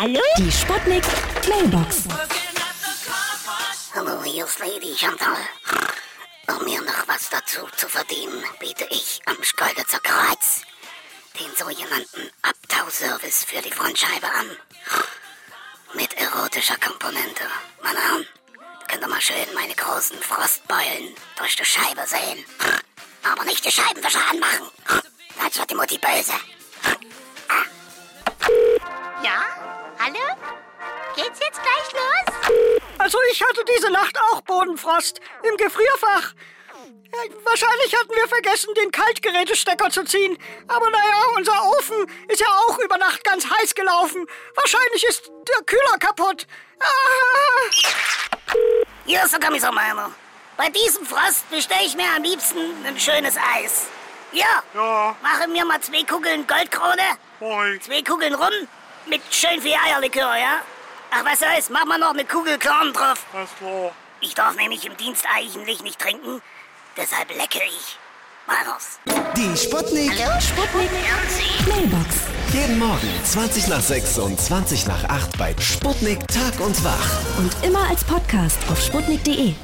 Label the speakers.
Speaker 1: Hallo?
Speaker 2: Die Sputnik Mailbox.
Speaker 3: Hallo, hier ist Lady Chantal. Um mir noch was dazu zu verdienen, biete ich am Schkeuditzer Kreuz den sogenannten Abtauservice für die Frontscheibe an. Mit erotischer Komponente. Meine Herren, könnt ihr mal schön meine großen Frostbeulen durch die Scheibe sehen. Aber nicht die Scheibenwischer anmachen. Sonst wird die Mutti böse.
Speaker 1: Ja? Hallo? Geht's jetzt gleich los?
Speaker 4: Also ich hatte diese Nacht auch Bodenfrost im Gefrierfach. Ja, Wahrscheinlich hatten wir vergessen, den Kaltgerätestecker zu ziehen. Aber naja, unser Ofen ist ja auch über Nacht ganz heiß gelaufen. Wahrscheinlich ist der Kühler kaputt. Ah!
Speaker 3: Hier ist der Kommissar Meiner. Bei diesem Frost bestelle ich mir am liebsten ein schönes Eis. Ja,
Speaker 5: Ja,
Speaker 3: machen wir mal zwei Kugeln Goldkrone,
Speaker 5: moi.
Speaker 3: zwei Kugeln rum mit schön viel Eierlikör, ja? Ach, was soll's, machen wir noch eine Kugel Korn drauf.
Speaker 5: Alles klar.
Speaker 3: Ich darf nämlich im Dienst eigentlich nicht trinken, deshalb lecke ich. Meiners.
Speaker 6: Die Sputnik.
Speaker 2: Sputnik Mailbox.
Speaker 6: Jeden Morgen 20 nach 6 und 20 nach 8 bei Sputnik Tag und Wach.
Speaker 2: Und immer als Podcast auf sputnik.de.